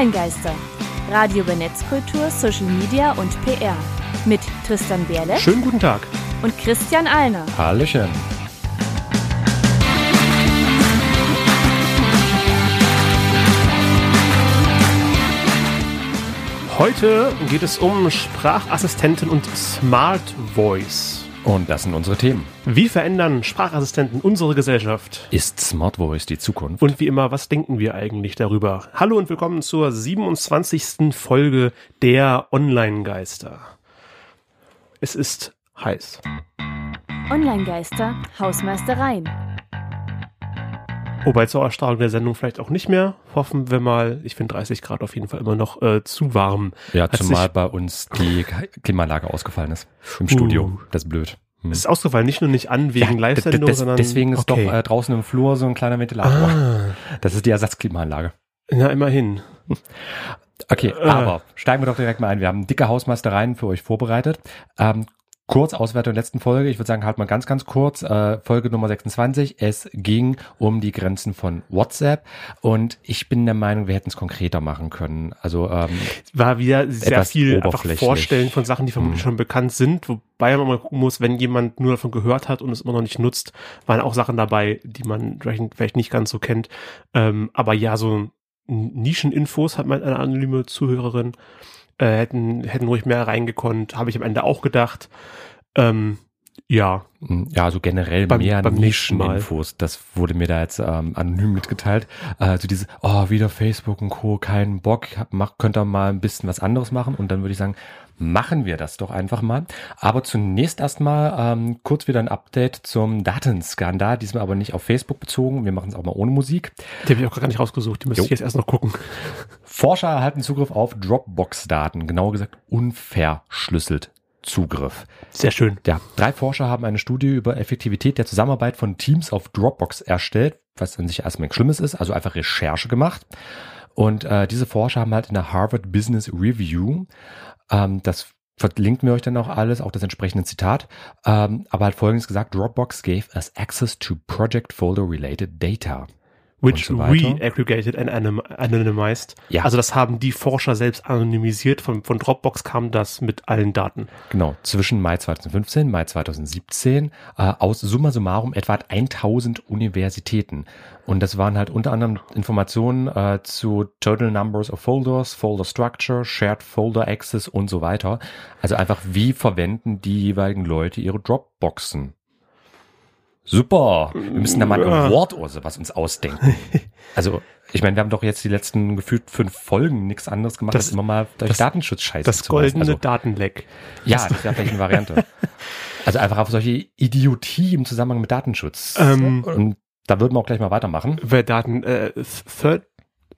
Online-Geister. Radio über Netzkultur, Social Media und PR. Mit Tristan Berle Schönen guten Tag. und Christian Alner. Hallöchen. Heute geht es um Sprachassistenten und Smart Voice. Und das sind unsere Themen. Wie verändern Sprachassistenten unsere Gesellschaft? Ist Smart Voice die Zukunft? Und wie immer, was denken wir eigentlich darüber? Hallo und willkommen zur 27. Folge der Online-Geister. Es ist heiß. Online-Geister, Hausmeistereien. Wobei zur Ausstrahlung der Sendung vielleicht auch nicht mehr. Hoffen wir mal. Ich finde 30 Grad auf jeden Fall immer noch äh, zu warm. Ja, Hat zumal bei uns die Klimaanlage ausgefallen ist. Im Studio. Uh. Das ist blöd. Hm. Es ist ausgefallen, nicht nur nicht an wegen d- Live-Sendung, sondern deswegen ist okay. doch äh, draußen im Flur so ein kleiner Ventilator. ah, Das ist die Ersatzklimaanlage. na immerhin. Okay, Äh. aber steigen wir doch direkt mal ein. Wir haben dicke Hausmeistereien für euch vorbereitet. Ähm, kurz Auswertung der letzten Folge. Ich würde sagen, halt mal ganz, ganz kurz. Äh, Folge Nummer 26. Es ging um die Grenzen von WhatsApp. Und ich bin der Meinung, wir hätten es konkreter machen können. Also ähm, war wieder sehr viel einfach. Vorstellen von Sachen, die vermutlich Hm. schon bekannt sind, wobei man mal gucken muss, wenn jemand nur davon gehört hat und es immer noch nicht nutzt, waren auch Sachen dabei, die man vielleicht nicht ganz so kennt. Ähm, aber ja, so Nischeninfos hat meine eine anonyme Zuhörerin, äh, hätten, hätten ruhig mehr reingekonnt, habe ich am Ende auch gedacht. Ähm, ja, Ja, so generell Beim- mehr beim. Nischeninfos. Das wurde mir da jetzt ähm, anonym mitgeteilt. Also dieses, oh, wieder Facebook und Co., keinen Bock, mach, könnt ihr mal ein bisschen was anderes machen. Und dann würde ich sagen, machen wir das doch einfach mal. Aber zunächst erstmal ähm, kurz wieder ein Update zum Datenskandal. Diesmal aber nicht auf Facebook bezogen. Wir machen es auch mal ohne Musik. die habe ich auch gar nicht rausgesucht, die müsste Jo. ich jetzt erst noch gucken. Forscher erhalten Zugriff auf Dropbox-Daten, genauer gesagt unverschlüsselt Zugriff. Sehr schön. Ja, drei Forscher haben eine Studie über Effektivität der Zusammenarbeit von Teams auf Dropbox erstellt, was an sich erstmal nichts Schlimmes ist, also einfach Recherche gemacht. Und äh, diese Forscher haben halt in der Harvard Business Review, ähm, das verlinken wir euch dann auch alles, auch das entsprechende Zitat, ähm, aber halt folgendes gesagt, Dropbox gave us access to project folder related data. Which so re-aggregated and anonymized. Ja. Also das haben die Forscher selbst anonymisiert. Von, von Dropbox kam das mit allen Daten. Genau, zwischen Mai 2015, Mai 2017, äh, aus summa summarum etwa 1000 Universitäten. Und das waren halt unter anderem Informationen äh, zu Total Numbers of Folders, Folder Structure, Shared Folder Access und so weiter. Also einfach, wie verwenden die jeweiligen Leute ihre Dropboxen? Super, wir müssen da mal ein Wort oder sowas uns ausdenken. Also, ich meine, wir haben doch jetzt die letzten gefühlt fünf Folgen nichts anderes gemacht, Das- als immer mal durch das- Datenschutz-Scheiße Das zu weisen. goldene Also, Datenleck. ja, das wäre vielleicht eine Variante. Also einfach auf solche Idiotie im Zusammenhang mit Datenschutz. Ähm, Und da würden wir auch gleich mal weitermachen. Wer Daten, äh, third,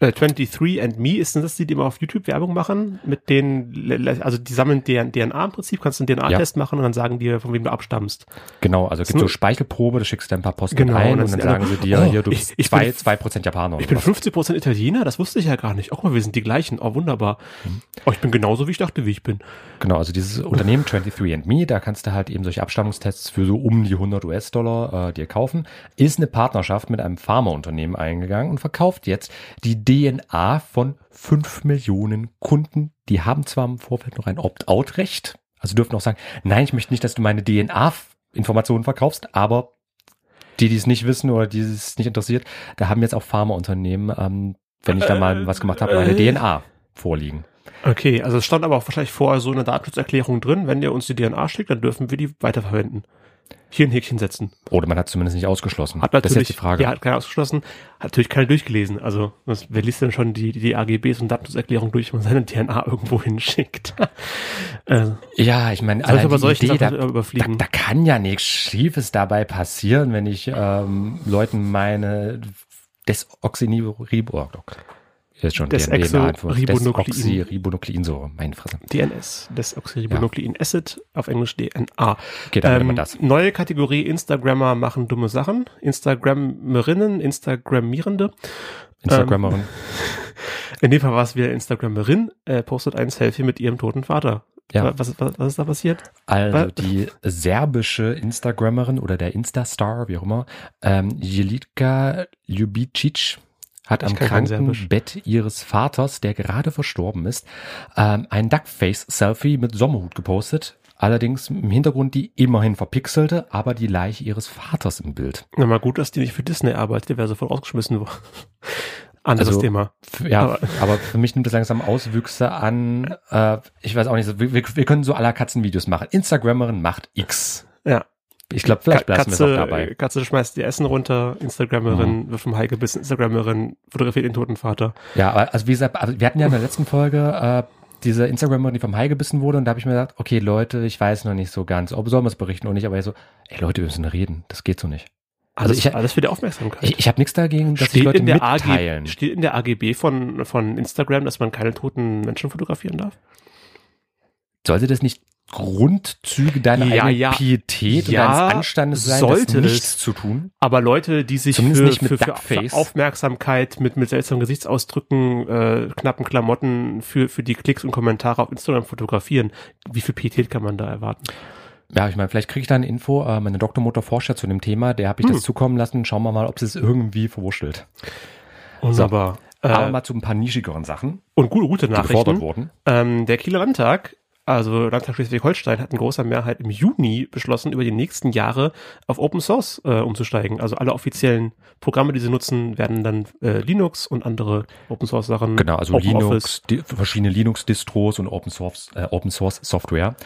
äh, 23 and Me, ist denn das die, die immer auf YouTube Werbung machen? Mit denen, also die sammeln deren DNA im Prinzip, kannst du einen DNA-Test machen und dann sagen die, von wem du abstammst. Genau, also es gibt so Speichelprobe, da schickst du ein paar Posten Genau, ein und dann dann sagen alle, sie dir, oh, hier, du ich- bist ich zwei, bin- zwei Prozent Japaner. Ich bin was. 50% Italiener, das wusste ich ja gar nicht. Oh, mal, wir sind die gleichen. Oh, wunderbar. Mhm. Oh, ich bin genauso, wie ich dachte, wie ich bin. Genau, also dieses Unternehmen 23andMe, da kannst du halt eben solche Abstammungstests für so um die 100 US-Dollar äh, dir kaufen, ist eine Partnerschaft mit einem Pharmaunternehmen eingegangen und verkauft jetzt die DNA von 5 Millionen Kunden. Die haben zwar im Vorfeld noch ein Opt-out-Recht, also dürfen auch sagen, nein, ich möchte nicht, dass du meine DNA-Informationen verkaufst, aber die, die es nicht wissen oder die es nicht interessiert, da haben jetzt auch Pharmaunternehmen, ähm, wenn ich da mal was gemacht habe, meine äh. DNA vorliegen. Okay, also es stand aber auch wahrscheinlich vorher so eine Datenschutzerklärung drin. Wenn der uns die DNA schickt, dann dürfen wir die weiterverwenden. Hier ein Häkchen setzen. Oder man hat zumindest nicht ausgeschlossen. Hat das ist natürlich, jetzt die Frage. ja, hat keiner ausgeschlossen, hat natürlich keiner durchgelesen. Also, was, wer liest denn schon die, die AGBs und Datenschutzerklärung durch, wenn man seine DNA irgendwo hinschickt? äh, Ja, ich meine, allein aber solche Idee, da, Sachen da, überfliegen? da kann ja nichts Schiefes dabei passieren, wenn ich ähm, Leuten meine Desoxynribo, jetzt schon Desoxyribonuklin. Desoxyribonukleinsäure, meine Fresse. DNS, Desoxyribonuclein Acid, auf Englisch DNA. Okay, dann nehmen wir Ähm, das. neue Kategorie Instagrammer machen dumme Sachen. Instagrammerinnen, Instagrammierende. Instagrammerin. In dem Fall war es wieder Instagrammerin, äh, postet ein Selfie mit ihrem toten Vater. Ja. Was, was, was ist da passiert? Also die serbische Instagrammerin oder der Instastar, wie auch immer, ähm, Jelitka Ljubicic, hat am Ich kann kein kranken Serbisch. Bett ihres Vaters, der gerade verstorben ist, ähm, ein Duckface-Selfie mit Sommerhut gepostet. Allerdings im Hintergrund die immerhin verpixelte, aber die Leiche ihres Vaters im Bild. Na mal gut, dass die nicht für Disney arbeitet, die wäre sofort rausgeschmissen worden. Anderes Also, Thema. Ja, Aber- aber, für mich nimmt das langsam Auswüchse an. Äh, ich weiß auch nicht, wir, wir wir können so aller Katzenvideos machen. Instagrammerin macht X. Ja. Ich glaube, vielleicht bleiben wir noch dabei. Katze schmeißt ihr Essen runter, Instagrammerin, Mhm. wird vom Heike Instagrammerin, fotografiert den toten Vater. Ja, aber also wie gesagt, also wir hatten ja in der letzten Folge äh, diese Instagramerin, die vom Hai gebissen wurde und da habe ich mir gedacht, okay Leute, ich weiß noch nicht so ganz, ob sollen wir es berichten oder nicht, aber so, ey Leute, wir müssen reden, das geht so nicht. Also Alles, ich- alles für die Aufmerksamkeit. Ich, ich habe nichts dagegen, dass steht, Leute in der mitteilen. AG, steht in der AGB von, von Instagram, dass man keine toten Menschen fotografieren darf? Sollte das nicht Grundzüge deiner Ja, ja. Pietät Ja, und deines Anstandes sein, sollte das es. nichts zu tun? Aber Leute, die sich Zumindest für, nicht mit für, für, Aufmerksamkeit mit, mit seltsamen Gesichtsausdrücken, äh, knappen Klamotten für, für die Klicks und Kommentare auf Instagram fotografieren, wie viel Pietät kann man da erwarten? Ja, ich meine, vielleicht kriege ich da eine Info. Äh, meine Doktormutter forscht ja zu dem Thema, der habe ich Hm. das zukommen lassen. Schauen wir mal, ob sie es irgendwie verwurschtelt. Wunderbar. Aber Äh, mal zu ein paar nischigeren Sachen, und gute, gute Nachrichten. wurden. Ähm, der Kieler Landtag, also Landtag Schleswig-Holstein, hat in großer Mehrheit im Juni beschlossen, über die nächsten Jahre auf Open Source äh, umzusteigen. Also alle offiziellen Programme, die sie nutzen, werden dann äh, Linux und andere Open Source Sachen. Genau, also Open Linux, verschiedene Linux-Distros und Open Source, äh, Open Source Software.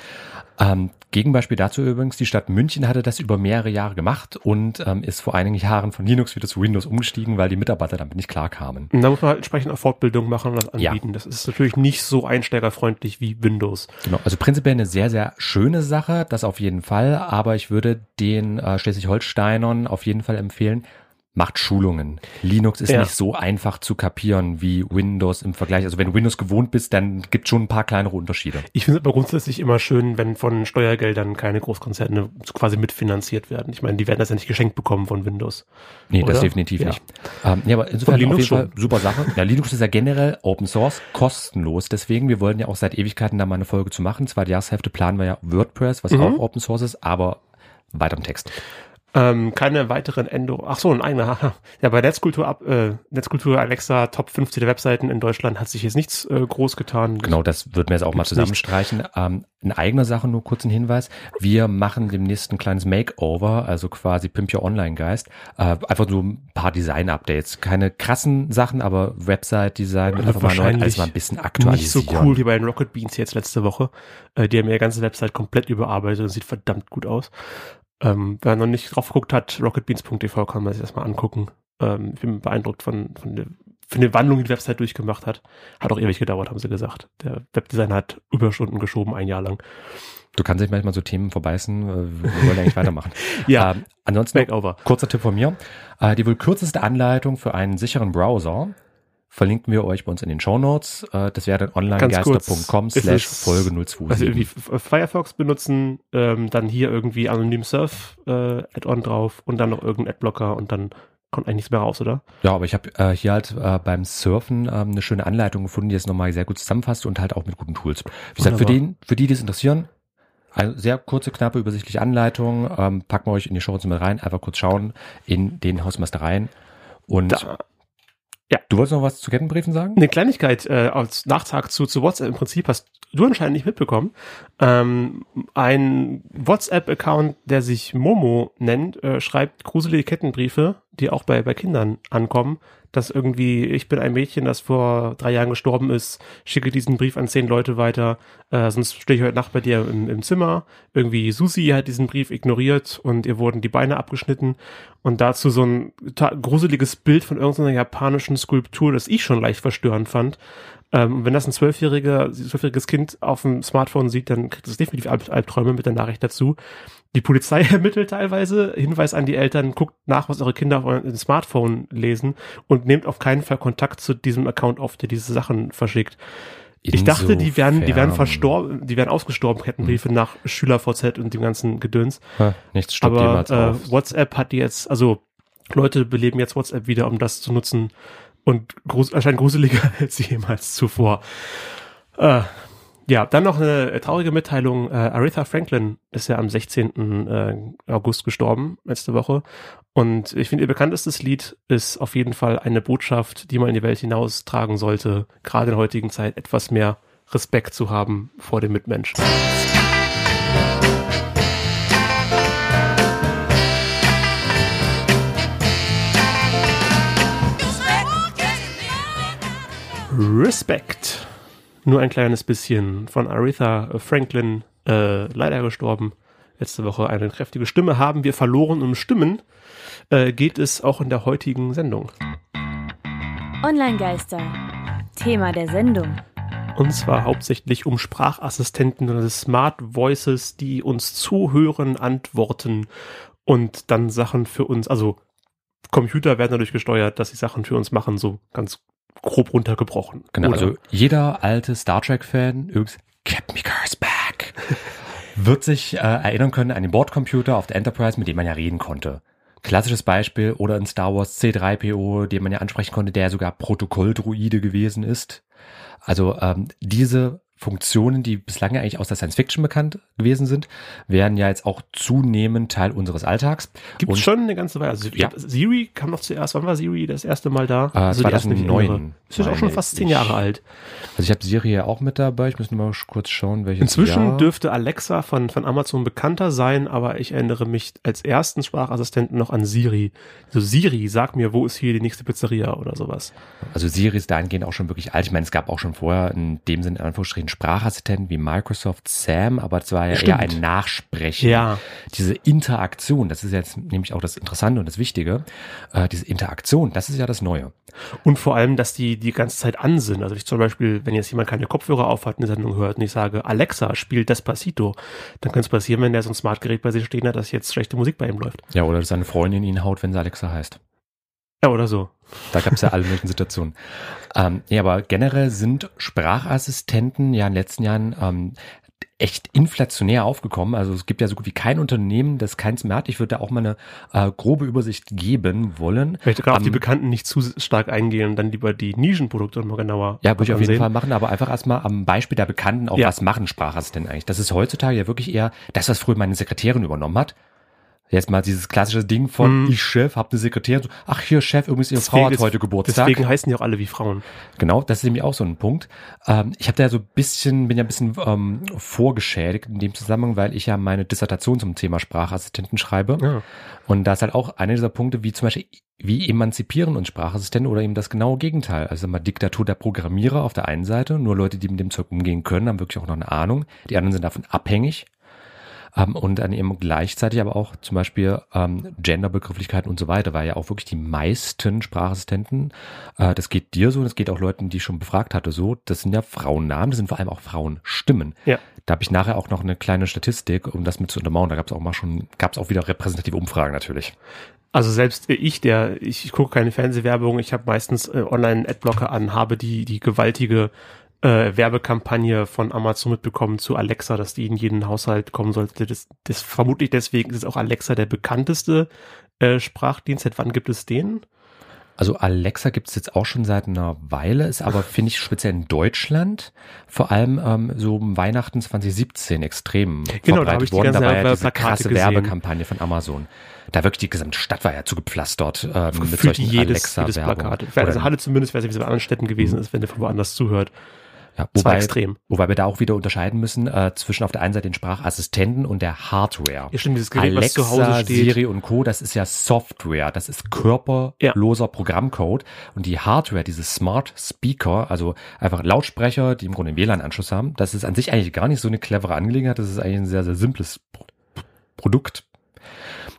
Ähm, Gegenbeispiel dazu übrigens, die Stadt München hatte das über mehrere Jahre gemacht und ähm, ist vor einigen Jahren von Linux wieder zu Windows umgestiegen, weil die Mitarbeiter damit nicht klarkamen. Da muss man halt entsprechend auch Fortbildung machen und das Ja. anbieten. Das ist natürlich nicht so einsteigerfreundlich wie Windows. Genau, also prinzipiell eine sehr, sehr schöne Sache, das auf jeden Fall, aber ich würde den äh, Schleswig-Holsteinern auf jeden Fall empfehlen, macht Schulungen. Linux ist Ja. nicht so einfach zu kapieren wie Windows im Vergleich. Also wenn du Windows gewohnt bist, dann gibt schon ein paar kleinere Unterschiede. Ich finde es aber grundsätzlich immer schön, wenn von Steuergeldern keine Großkonzerne quasi mitfinanziert werden. Ich meine, die werden das ja nicht geschenkt bekommen von Windows. Nee, das Oder? definitiv Ja. nicht. Ähm, ja, aber insofern Linux auf jeden Fall schon. super Sache. Ja, Linux ist ja generell Open Source, kostenlos. Deswegen, wir wollten ja auch seit Ewigkeiten da mal eine Folge zu machen. Zweite Jahreshälfte planen wir ja WordPress, was Mhm. auch Open Source ist, aber weiter im Text. Ähm, keine weiteren Änderungen. Ach so, ein eigener. haha. Ja, bei Netzkultur ab, äh, Netzkultur Alexa Top 50 der Webseiten in Deutschland hat sich jetzt nichts äh, groß getan. Genau, das würden wir jetzt auch mal Gibt's nicht. zusammenstreichen. Ähm, eine eigene Sache, nur kurz ein Hinweis. Wir machen demnächst ein kleines Makeover, also quasi Pimp Your Online-Geist. Äh, einfach so ein paar Design-Updates. Keine krassen Sachen, aber Website-Design Also einfach mal neu, alles mal ein bisschen Nicht aktualisieren. so cool wie bei den Rocket Beans jetzt letzte Woche. Äh, die haben ihre ganze Website komplett überarbeitet und sieht verdammt gut aus. Ähm, wer noch nicht drauf geguckt hat, rocketbeans.tv kann man sich das mal angucken. Ähm, ich bin beeindruckt von, von der, von der Wandlung, die die Website durchgemacht hat. Hat auch ewig gedauert, haben sie gesagt. Der Webdesigner hat Überstunden geschoben, ein Jahr lang. Du kannst dich manchmal so Themen verbeißen. äh, Wir wollen eigentlich weitermachen. Ja, Ähm, ansonsten Makeover. kurzer Tipp von mir. Äh, die wohl kürzeste Anleitung für einen sicheren Browser verlinken wir euch bei uns in den Show Notes. Äh, das wäre dann onlinegeister.com ist slash Folge Also irgendwie 027. Firefox benutzen, ähm, dann hier irgendwie anonym Surf äh, Add-on drauf und dann noch irgendein Adblocker und dann kommt eigentlich nichts mehr raus, oder? Ja, aber ich habe äh, hier halt äh, beim Surfen ähm, eine schöne Anleitung gefunden, die es nochmal sehr gut zusammenfasst und halt auch mit guten Tools. Wie gesagt, für, den, für die, die es interessieren, eine sehr kurze, knappe, übersichtliche Anleitung. Ähm, packen wir euch in die Show Notes mit rein. Einfach kurz schauen in den Hausmeister rein. Und Da, du wolltest noch was zu Kettenbriefen sagen? Eine Kleinigkeit äh, als Nachtrag zu, zu WhatsApp im Prinzip hast du anscheinend nicht mitbekommen. Ähm, ein WhatsApp-Account, der sich Momo nennt, äh, schreibt gruselige Kettenbriefe, die auch bei, bei Kindern ankommen. Dass irgendwie, ich bin ein Mädchen, das vor drei Jahren gestorben ist, schicke diesen Brief an zehn Leute weiter, äh, sonst stehe ich heute Nacht bei dir im, im Zimmer. Irgendwie Susi hat diesen Brief ignoriert und ihr wurden die Beine abgeschnitten. Und dazu so ein gruseliges Bild von irgendeiner japanischen Skulptur, das ich schon leicht verstörend fand. Ähm, wenn das ein zwölfjähriger, zwölfjähriges Kind auf dem Smartphone sieht, dann kriegt es definitiv Alb Albträume mit der Nachricht dazu. Die Polizei ermittelt teilweise, Hinweis an die Eltern, guckt nach, was eure Kinder auf eurem Smartphone lesen und nehmt auf keinen Fall Kontakt zu diesem Account auf, der diese Sachen verschickt. Ich dachte, die wären, die wären verstorben, die wären ausgestorben, Kettenbriefe nach SchülerVZ und dem ganzen Gedöns. Ha, Nichts stoppt Aber äh, WhatsApp hat die jetzt, also Leute beleben jetzt WhatsApp wieder, um das zu nutzen und grus erscheint gruseliger als jemals zuvor. Äh, Ja, dann noch eine äh, traurige Mitteilung. Äh, Aretha Franklin ist ja am 16. Äh, August gestorben, letzte Woche. Und ich finde, ihr bekanntestes Lied ist auf jeden Fall eine Botschaft, die man in die Welt hinaus tragen sollte, gerade in der heutigen Zeit etwas mehr Respekt zu haben vor den Mitmenschen. Respect. Nur ein kleines bisschen von Aretha Franklin, äh, leider gestorben. Letzte Woche eine kräftige Stimme haben wir verloren. Um Stimmen äh, geht es auch in der heutigen Sendung. Online-Geister. Thema der Sendung. Und zwar hauptsächlich um Sprachassistenten oder Smart Voices, die uns zuhören, antworten und dann Sachen für uns, also Computer werden dadurch gesteuert, dass sie Sachen für uns machen, so ganz grob runtergebrochen. Genau, Oder? also jeder alte Star Trek-Fan, übrigens, Captain Picard's back, wird sich äh, erinnern können an den Bordcomputer auf der Enterprise, mit dem man ja reden konnte. Klassisches Beispiel, oder in Star Wars C3PO, den man ja ansprechen konnte, der sogar Protokolldruide gewesen ist. Also ähm, diese Funktionen, die bislang ja eigentlich aus der Science Fiction bekannt gewesen sind, werden ja jetzt auch zunehmend Teil unseres Alltags. Gibt es schon eine ganze Weile. Also, Ja. Siri kam noch zuerst. Wann war Siri das erste Mal da? Äh, also die erste, die ich 2009 erinnere. Ist jetzt auch schon fast zehn. Jahre alt. Also ich habe Siri ja auch mit dabei. Ich muss nur mal kurz schauen, welches Inzwischen Jahr. dürfte Alexa von, von Amazon bekannter sein, aber ich erinnere mich als ersten Sprachassistenten noch an Siri. So Siri, sag mir, wo ist hier die nächste Pizzeria oder sowas. Also Siri ist dahingehend auch schon wirklich alt. Ich meine, es gab auch schon vorher in dem Sinne in Anführungsstrichen Sprachassistenten wie Microsoft Sam, aber es war ja Stimmt. eher ein Nachsprechen. Ja. Diese Interaktion, das ist jetzt nämlich auch das Interessante und das Wichtige. Äh, diese Interaktion, das ist ja das Neue. Und vor allem, dass die die ganze Zeit an sind. Also ich zum Beispiel, wenn jetzt jemand keine Kopfhörer aufhat, eine Sendung hört und ich sage, Alexa, spiel Despacito, dann könnte es passieren, wenn der so ein Smartgerät bei sich stehen hat, dass jetzt schlechte Musik bei ihm läuft. Ja, oder dass seine Freundin ihn haut, wenn sie Alexa heißt. Ja, oder so. Da gab es ja alle möglichen Situationen. Ähm, ja, aber generell sind Sprachassistenten ja in den letzten Jahren ähm, echt inflationär aufgekommen. Also es gibt ja so gut wie kein Unternehmen, das keins mehr hat. Ich würde da auch mal eine äh, grobe Übersicht geben wollen. Vielleicht gerade auf die Ähm, Bekannten nicht zu stark eingehen und dann lieber die Nischenprodukte mal genauer Ja, würde ich auf jeden ansehen. Fall machen, aber einfach erstmal am Beispiel der Bekannten auch, Ja. was machen Sprachassistenten eigentlich? Das ist heutzutage ja wirklich eher das, was früher meine Sekretärin übernommen hat. Jetzt mal dieses klassische Ding von Mhm. ich Chef, hab eine Sekretärin, so, ach hier Chef, übrigens ihre Frau hat heute Geburtstag. Deswegen heißen die auch alle wie Frauen. Genau, das ist nämlich auch so ein Punkt. Ähm, ich habe da so ein bisschen, bin ja ein bisschen ähm, vorgeschädigt in dem Zusammenhang, weil ich ja meine Dissertation zum Thema Sprachassistenten schreibe. Ja. Und da ist halt auch einer dieser Punkte, wie zum Beispiel, wie emanzipieren uns Sprachassistenten oder eben das genaue Gegenteil. Also mal Diktatur der Programmierer auf der einen Seite, nur Leute, die mit dem Zeug umgehen können, haben wirklich auch noch eine Ahnung. Die anderen sind davon abhängig. Ähm, und dann eben gleichzeitig aber auch zum Beispiel ähm, Genderbegrifflichkeiten und so weiter, weil ja auch wirklich die meisten Sprachassistenten, äh, das geht dir so, das geht auch Leuten, die ich schon befragt hatte, so, das sind ja Frauennamen, das sind vor allem auch Frauenstimmen. Ja. Da habe ich nachher auch noch eine kleine Statistik, um das mit zu untermauern. Da gab es auch mal schon, gab es auch wieder repräsentative Umfragen natürlich. Also selbst ich, der, ich, ich gucke keine Fernsehwerbung, ich habe meistens äh, online Adblocker an, habe die, die gewaltige äh, Werbekampagne von Amazon mitbekommen zu Alexa, dass die in jeden Haushalt kommen sollte. Das, das vermutlich deswegen ist auch Alexa der bekannteste äh, Sprachdienst. Seit wann gibt es den? Also Alexa gibt es jetzt auch schon seit einer Weile, ist aber, finde ich, speziell in Deutschland, vor allem ähm, so um Weihnachten 2017 extrem Genau, da habe ich ganze Da war ja diese Plakate krasse gesehen. Werbekampagne von Amazon. Da wirklich die gesamte Stadt war ja zugepflastert ähm, mit solchen jedes, jedes Alexa-Werbung. Plakat. Also Halle zumindest, weiß nicht, wie es bei anderen Städten gewesen ist, wenn der von woanders zuhört. Ja, wobei, extrem. wobei wir da auch wieder unterscheiden müssen äh, zwischen auf der einen Seite den Sprachassistenten und der Hardware. Ja, stimmt, dieses Gerät, was Alexa, zu Hause steht. Siri und Co., das ist ja Software, das ist körperloser Programmcode. Und die Hardware, diese Smart Speaker, also einfach Lautsprecher, die im Grunde einen WLAN-Anschluss haben, das ist an sich eigentlich gar nicht so eine clevere Angelegenheit, das ist eigentlich ein sehr, sehr simples Pro Produkt.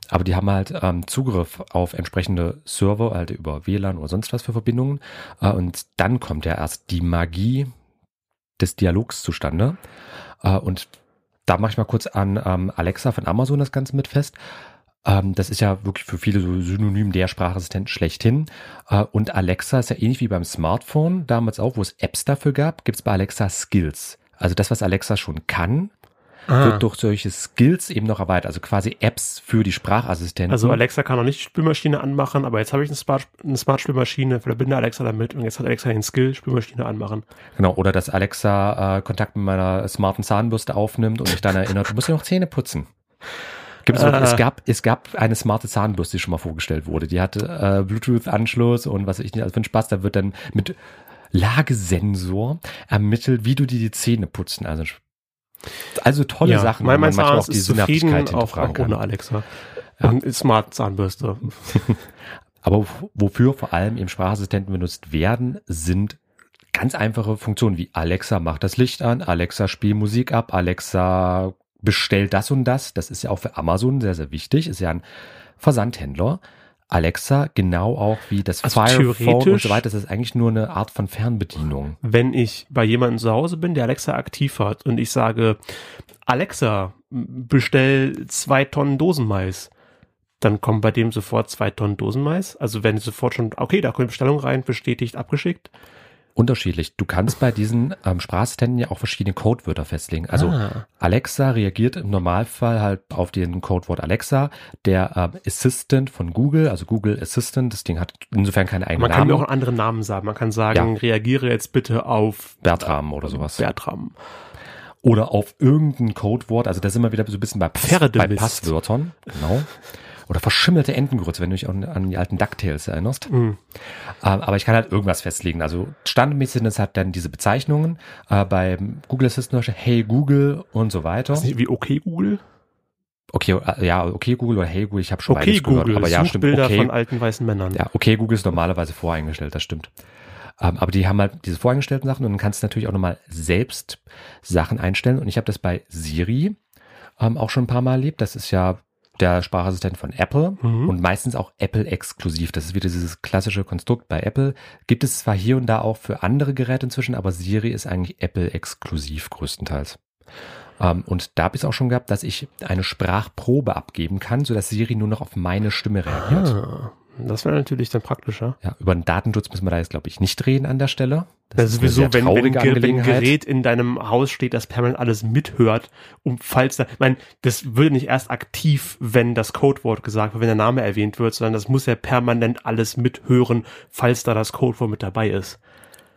Aber die haben halt ähm, Zugriff auf entsprechende Server, halt über WLAN oder sonst was für Verbindungen. Äh, und dann kommt ja erst die Magie des Dialogs zustande. Äh, und da mache ich mal kurz an ähm, Alexa von Amazon das Ganze mit fest. Ähm, das ist ja wirklich für viele so synonym der Sprachassistent schlechthin. Äh, und Alexa ist ja ähnlich wie beim Smartphone, damals auch, wo es Apps dafür gab, gibt es bei Alexa Skills. Also das, was Alexa schon kann, ah. wird durch solche Skills eben noch erweitert, also quasi Apps für die Sprachassistenten. Also Alexa kann noch nicht die Spülmaschine anmachen, aber jetzt habe ich eine Smart, eine Smart Spülmaschine, verbinde Alexa damit und jetzt hat Alexa den Skill, Spülmaschine anmachen. Genau, oder dass Alexa äh, Kontakt mit meiner smarten Zahnbürste aufnimmt und mich dann erinnert, du musst ja noch Zähne putzen. Gibt es, äh. es, gab, es gab eine smarte Zahnbürste, die schon mal vorgestellt wurde. Die hatte äh, Bluetooth-Anschluss und was ich nicht, also für den Spaß, da wird dann mit Lagesensor ermittelt, wie du dir die Zähne putzen. Also, also tolle ja, Sachen, mein, auch die Sinnhaftigkeit auch, auch ohne Alexa. Ja. Smart Zahnbürste. Aber wofür vor allem eben Sprachassistenten benutzt werden, sind ganz einfache Funktionen wie Alexa macht das Licht an, Alexa spiel Musik ab, Alexa bestellt das und das. Das ist ja auch für Amazon sehr, sehr wichtig. Ist ja ein Versandhändler. Alexa genau auch wie das also Firephone und so weiter. Das ist eigentlich nur eine Art von Fernbedienung. Wenn ich bei jemandem zu Hause bin, der Alexa aktiv hat und ich sage, Alexa, bestell zwei Tonnen Dosenmais, dann kommen bei dem sofort zwei Tonnen Dosenmais. Also wenn sofort schon, okay, da kommt Bestellung rein, bestätigt, abgeschickt unterschiedlich. Du kannst bei diesen ähm, Sprachassistenten ja auch verschiedene Codewörter festlegen. Also ah. Alexa reagiert im Normalfall halt auf den Codewort Alexa. Der ähm, Assistant von Google, also Google Assistant, das Ding hat insofern keine eigenen Namen. Man kann auch einen anderen Namen sagen. Man kann sagen, ja. reagiere jetzt bitte auf Bertram oder sowas. Bertram. Oder auf irgendein Codewort. Also das ist immer wieder so ein bisschen bei, Pass, bei Passwörtern. Genau. Oder verschimmelte Entengrütze, wenn du dich an, die alten DuckTales erinnerst. Mhm. Äh, aber ich kann halt irgendwas festlegen. Also standardmäßig sind es halt dann diese Bezeichnungen. Äh, beim Google Assistant Hey Google und so weiter. Ist nicht wie okay Google? Okay, äh, ja, okay Google oder Hey Google, ich habe schon okay, Google, gehört, aber ja, stimmt. Bilder okay, von alten weißen Männern. Ja, okay Google ist normalerweise voreingestellt, das stimmt. Ähm, aber die haben halt diese voreingestellten Sachen und dann kannst du natürlich auch nochmal selbst Sachen einstellen. Und ich habe das bei Siri ähm, auch schon ein paar Mal erlebt. Das ist ja der Sprachassistent von Apple mhm. und meistens auch Apple-exklusiv. Das ist wieder dieses klassische Konstrukt bei Apple. Gibt es zwar hier und da auch für andere Geräte inzwischen, aber Siri ist eigentlich Apple-exklusiv größtenteils. Um, ähm, und da habe ich es auch schon gehabt, dass ich eine Sprachprobe abgeben kann, sodass Siri nur noch auf meine Stimme reagiert. Ah. Das wäre natürlich dann praktischer. Ja, über den Datenschutz müssen wir da jetzt, glaube ich, nicht reden an der Stelle. Das, das ist sowieso, wenn, wenn, wenn ein Gerät in deinem Haus steht, das permanent alles mithört, um falls da, ich meine, das würde nicht erst aktiv, wenn das Codewort gesagt wird, wenn der Name erwähnt wird, sondern das muss ja permanent alles mithören, falls da das Codewort mit dabei ist.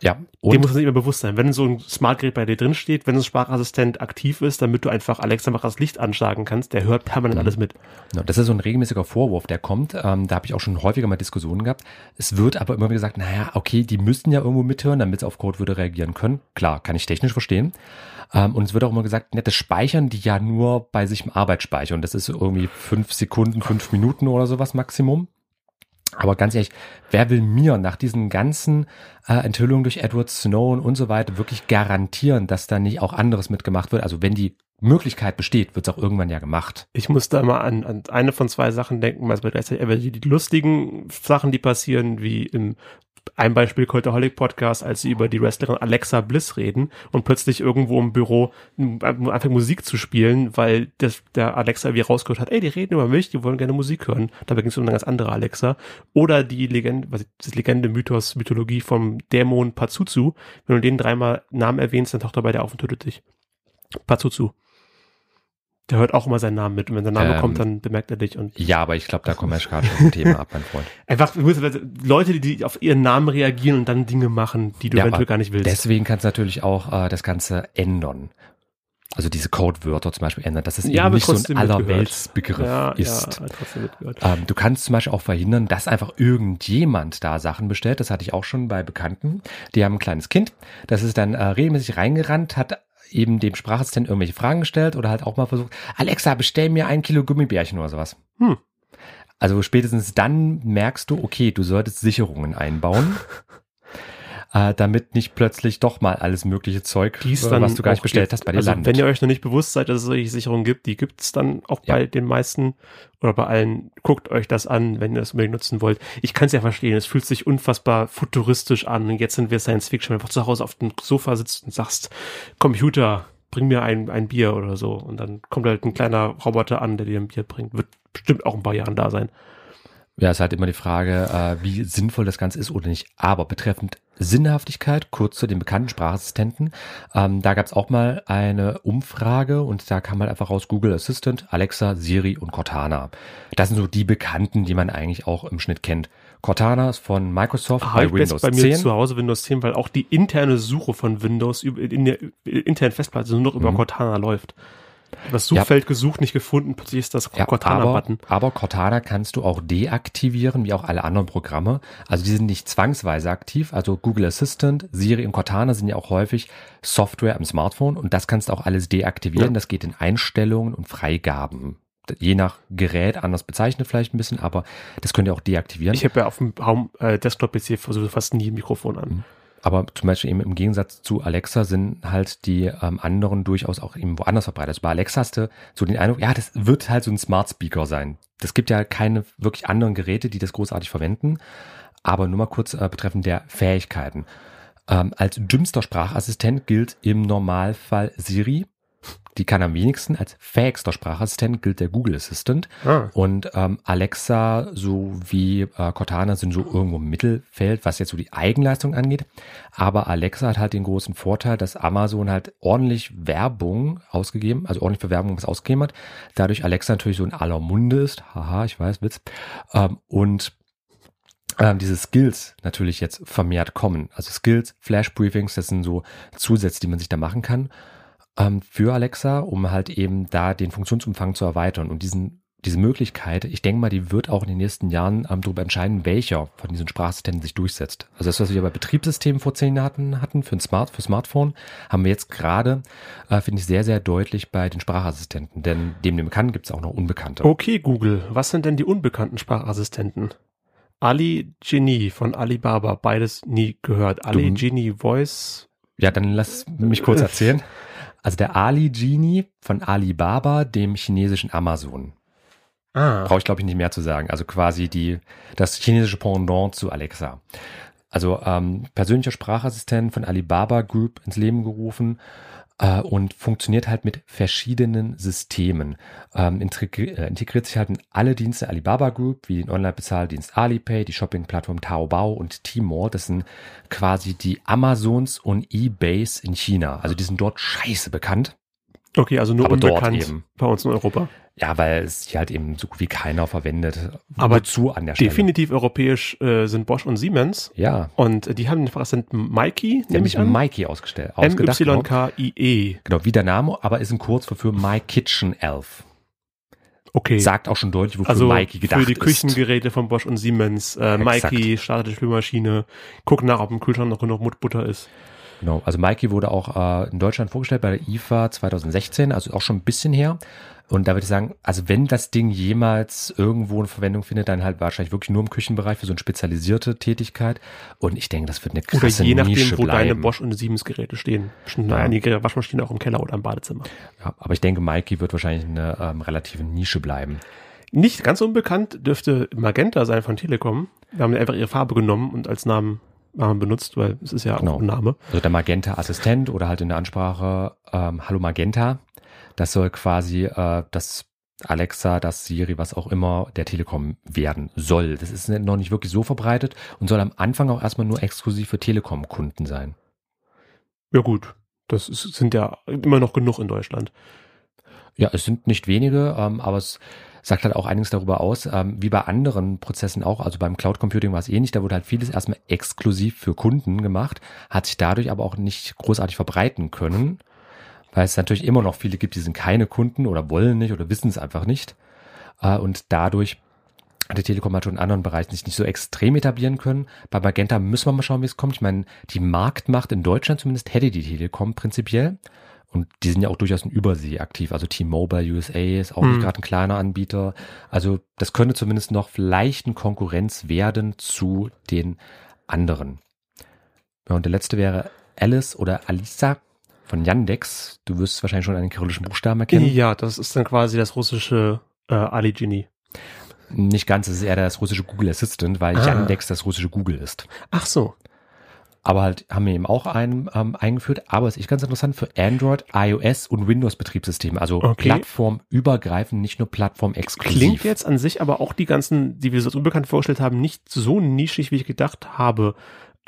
Ja. Und Dem muss man sich immer bewusst sein. Wenn so ein Smartgerät bei dir drin steht, wenn ein Sprachassistent aktiv ist, damit du einfach Alexa mach das Licht anschlagen kannst, der hört permanent mhm. alles mit. Genau, das ist so ein regelmäßiger Vorwurf, der kommt. Ähm, da habe ich auch schon häufiger mal Diskussionen gehabt. Es wird aber immer wieder gesagt, naja, okay, die müssten ja irgendwo mithören, damit sie auf Codewürde reagieren können. Klar, kann ich technisch verstehen. Ähm, und es wird auch immer gesagt, ne, das speichern die ja nur bei sich im Arbeitsspeicher. Und das ist irgendwie fünf Sekunden, fünf Minuten oder sowas Maximum. Aber ganz ehrlich, wer will mir nach diesen ganzen äh, Enthüllungen durch Edward Snowden und so weiter wirklich garantieren, dass da nicht auch anderes mitgemacht wird? Also wenn die Möglichkeit besteht, wird es auch irgendwann ja gemacht. Ich muss da mal an, an eine von zwei Sachen denken, also die, die lustigen Sachen, die passieren, wie im ein Beispiel Cultaholic Podcast, als sie über die Wrestlerin Alexa Bliss reden und plötzlich irgendwo im Büro einfach Musik zu spielen, weil das, der Alexa wie rausgehört hat, ey, die reden über mich, die wollen gerne Musik hören. Dabei ging es um eine ganz andere Alexa. Oder die Legende, was das Legende, Mythos, Mythologie vom Dämon Pazuzu. Wenn du den dreimal Namen erwähnst, dann taucht er bei dir auf und tötet dich. Pazuzu. Der hört auch immer seinen Namen mit und wenn sein Name ähm, kommt, dann bemerkt er dich. Und ja, aber ich glaube, da kommen wir gerade schon ein Thema ab, mein Freund. Einfach Leute, die auf ihren Namen reagieren und dann Dinge machen, die du ja, eventuell gar nicht willst. Deswegen kannst du natürlich auch äh, das Ganze ändern. Also diese Codewörter zum Beispiel ändern, dass es ja, eben nicht so ein Allerweltsbegriff ja, ist. Ja, ähm, du kannst zum Beispiel auch verhindern, dass einfach irgendjemand da Sachen bestellt. Das hatte ich auch schon bei Bekannten. Die haben ein kleines Kind, das ist dann äh, regelmäßig reingerannt, hat eben dem Sprachassistent irgendwelche Fragen gestellt oder halt auch mal versucht, Alexa, bestell mir ein Kilo Gummibärchen oder sowas. Hm. Also spätestens dann merkst du, okay, du solltest Sicherungen einbauen. äh, damit nicht plötzlich doch mal alles mögliche Zeug, äh, was du gar nicht bestellt gibt. hast, bei dir also, landet. Wenn ihr euch noch nicht bewusst seid, dass es solche Sicherungen gibt, die gibt es dann auch ja. bei den meisten oder bei allen. Guckt euch das an, wenn ihr das unbedingt nutzen wollt. Ich kann es ja verstehen, es fühlt sich unfassbar futuristisch an und jetzt sind wir Science Fiction, einfach zu Hause auf dem Sofa sitzt und sagst, Computer, bring mir ein, ein Bier oder so. Und dann kommt halt ein kleiner Roboter an, der dir ein Bier bringt. Wird bestimmt auch ein paar Jahren da sein. Ja, es ist halt immer die Frage, äh, wie sinnvoll das Ganze ist oder nicht. Aber betreffend Sinnhaftigkeit, kurz zu den bekannten Sprachassistenten. Ähm, da gab es auch mal eine Umfrage und da kam halt einfach raus Google Assistant, Alexa, Siri und Cortana. Das sind so die bekannten, die man eigentlich auch im Schnitt kennt. Cortana ist von Microsoft Ah, bei Windows bei mir 10. zu Hause Windows 10, weil auch die interne Suche von Windows über- in der internen Festplatte nur noch über Mhm. Cortana läuft. Das Ja. Suchfeld gesucht, nicht gefunden, plötzlich ist das Ja, aber, Cortana-Button. aber Cortana kannst du auch deaktivieren, wie auch alle anderen Programme. Also die sind nicht zwangsweise aktiv. Also Google Assistant, Siri und Cortana sind ja auch häufig Software am Smartphone und das kannst du auch alles deaktivieren. Ja. Das geht in Einstellungen und Freigaben. Je nach Gerät anders bezeichnet vielleicht ein bisschen, aber das könnt ihr auch deaktivieren. Ich habe ja auf dem Home, äh, Desktop-PC fast nie ein Mikrofon an. Mhm. Aber zum Beispiel eben im Gegensatz zu Alexa sind halt die ähm, anderen durchaus auch eben woanders verbreitet. Also bei Alexa hast du so den Eindruck, ja, das wird halt so ein Smart Speaker sein. Das gibt ja keine wirklich anderen Geräte, die das großartig verwenden. Aber nur mal kurz äh, betreffend der Fähigkeiten. Ähm, als dümmster Sprachassistent gilt im Normalfall Siri. Die kann am wenigsten. Als fähigster Sprachassistent gilt der Google Assistant. Ah. Und ähm, Alexa sowie äh, Cortana sind so irgendwo im Mittelfeld, was jetzt so die Eigenleistung angeht. Aber Alexa hat halt den großen Vorteil, dass Amazon halt ordentlich Werbung ausgegeben, also ordentlich für Werbung was ausgegeben hat. Dadurch Alexa natürlich so in aller Munde ist. Haha, ich weiß, Witz. Ähm, und ähm, diese Skills natürlich jetzt vermehrt kommen. Also Skills, Flash Briefings, das sind so Zusätze, die man sich da machen kann ähm, für Alexa, um halt eben da den Funktionsumfang zu erweitern. Und diesen, diese Möglichkeit, ich denke mal, die wird auch in den nächsten Jahren ähm, darüber entscheiden, welcher von diesen Sprachassistenten sich durchsetzt. Also das, was wir bei Betriebssystemen vor zehn Jahren hatten, für ein Smart, für Smartphone, haben wir jetzt gerade, äh, finde ich, sehr, sehr deutlich bei den Sprachassistenten. Denn dem dem Bekannten gibt es auch noch Unbekannte. Okay, Google, was sind denn die unbekannten Sprachassistenten? Ali Genie von Alibaba, beides nie gehört. Ali Genie Voice. Ja, dann lass mich kurz erzählen. Also der Ali Genie von Alibaba, dem chinesischen Amazon. Ah, Brauche ich, glaube ich, nicht mehr zu sagen. Also quasi die, das chinesische Pendant zu Alexa. Also ähm, persönlicher Sprachassistent von Alibaba Group ins Leben gerufen äh, und funktioniert halt mit verschiedenen Systemen. Ähm, integri äh, integriert sich halt in alle Dienste Alibaba Group, wie den Online-Bezahldienst Alipay, die Shopping-Plattform Taobao und Tmall. Das sind quasi die Amazons und Ebays in China. Also die sind dort scheiße bekannt. okay, also nur aber unbekannt bei uns in Europa. Ja, weil es hier halt eben so gut wie keiner verwendet. Aber zu an der Stelle. Definitiv europäisch äh, sind Bosch und Siemens. Ja, Und äh, die haben den Sprachassistenten Mikey, nämlich. Mikey ausgestellt. genau. M-Y-K-I-E. Genau, wie der Name, aber ist ein Kurzform für My Kitchen Elf. Okay. Sagt auch schon deutlich, wofür also Mikey gedacht für die ist. Küchengeräte von Bosch und Siemens. Äh, Exakt. Mikey startet die Spülmaschine, guckt nach, ob im Kühlschrank noch genug Butter ist. Genau, also Mikey wurde auch äh, in Deutschland vorgestellt bei der IFA 2016, also auch schon ein bisschen her. Und da würde ich sagen, also wenn das Ding jemals irgendwo eine Verwendung findet, dann halt wahrscheinlich wirklich nur im Küchenbereich für so eine spezialisierte Tätigkeit. Und ich denke, das wird eine Oder krasse je nachdem, Nische wo deine bleiben. Bosch und Siemens Geräte stehen. Bestimmt Ja. einige Waschmaschinen auch im Keller oder im Badezimmer. Ja, aber ich denke, Mikey wird wahrscheinlich eine ähm, relative Nische bleiben. Nicht ganz unbekannt dürfte Magenta sein von Telekom. Wir haben einfach ihre Farbe genommen und als Namen, Namen benutzt, weil es ist ja Genau. auch ein Name. Also der Magenta-Assistent oder halt in der Ansprache ähm, Hallo Magenta. Das soll quasi äh, das Alexa, das Siri, was auch immer der Telekom werden soll. Das ist noch nicht wirklich so verbreitet und soll am Anfang auch erstmal nur exklusiv für Telekom-Kunden sein. Ja gut, das ist, sind ja immer noch genug in Deutschland. Ja, es sind nicht wenige, ähm, aber es sagt halt auch einiges darüber aus, ähm, wie bei anderen Prozessen auch, also beim Cloud Computing war es ähnlich, da wurde halt vieles erstmal exklusiv für Kunden gemacht, hat sich dadurch aber auch nicht großartig verbreiten können, weil es natürlich immer noch viele gibt, die sind keine Kunden oder wollen nicht oder wissen es einfach nicht. Äh, und dadurch hat die Telekom halt schon in anderen Bereichen sich nicht so extrem etablieren können. Bei Magenta müssen wir mal schauen, wie es kommt. Ich meine, die Marktmacht in Deutschland zumindest hätte die Telekom prinzipiell. Und die sind ja auch durchaus in Übersee aktiv. Also T-Mobile USA ist auch Hm. nicht gerade ein kleiner Anbieter. Also das könnte zumindest noch vielleicht eine Konkurrenz werden zu den anderen. Ja, und der letzte wäre Alice oder Alisa von Yandex. Du wirst wahrscheinlich schon einen kyrillischen Buchstaben erkennen. Ja, das ist dann quasi das russische äh, Ali Genie. Nicht ganz, es ist eher das russische Google Assistant, weil Ah. Yandex das russische Google ist. Ach so. Aber halt haben wir eben auch einen ähm, eingeführt. Aber es ist ganz interessant für Android, iOS und Windows-Betriebssysteme. Also Okay. plattformübergreifend, nicht nur plattformexklusiv. Klingt jetzt an sich aber auch die ganzen, die wir so unbekannt vorgestellt haben, nicht so nischig, wie ich gedacht habe.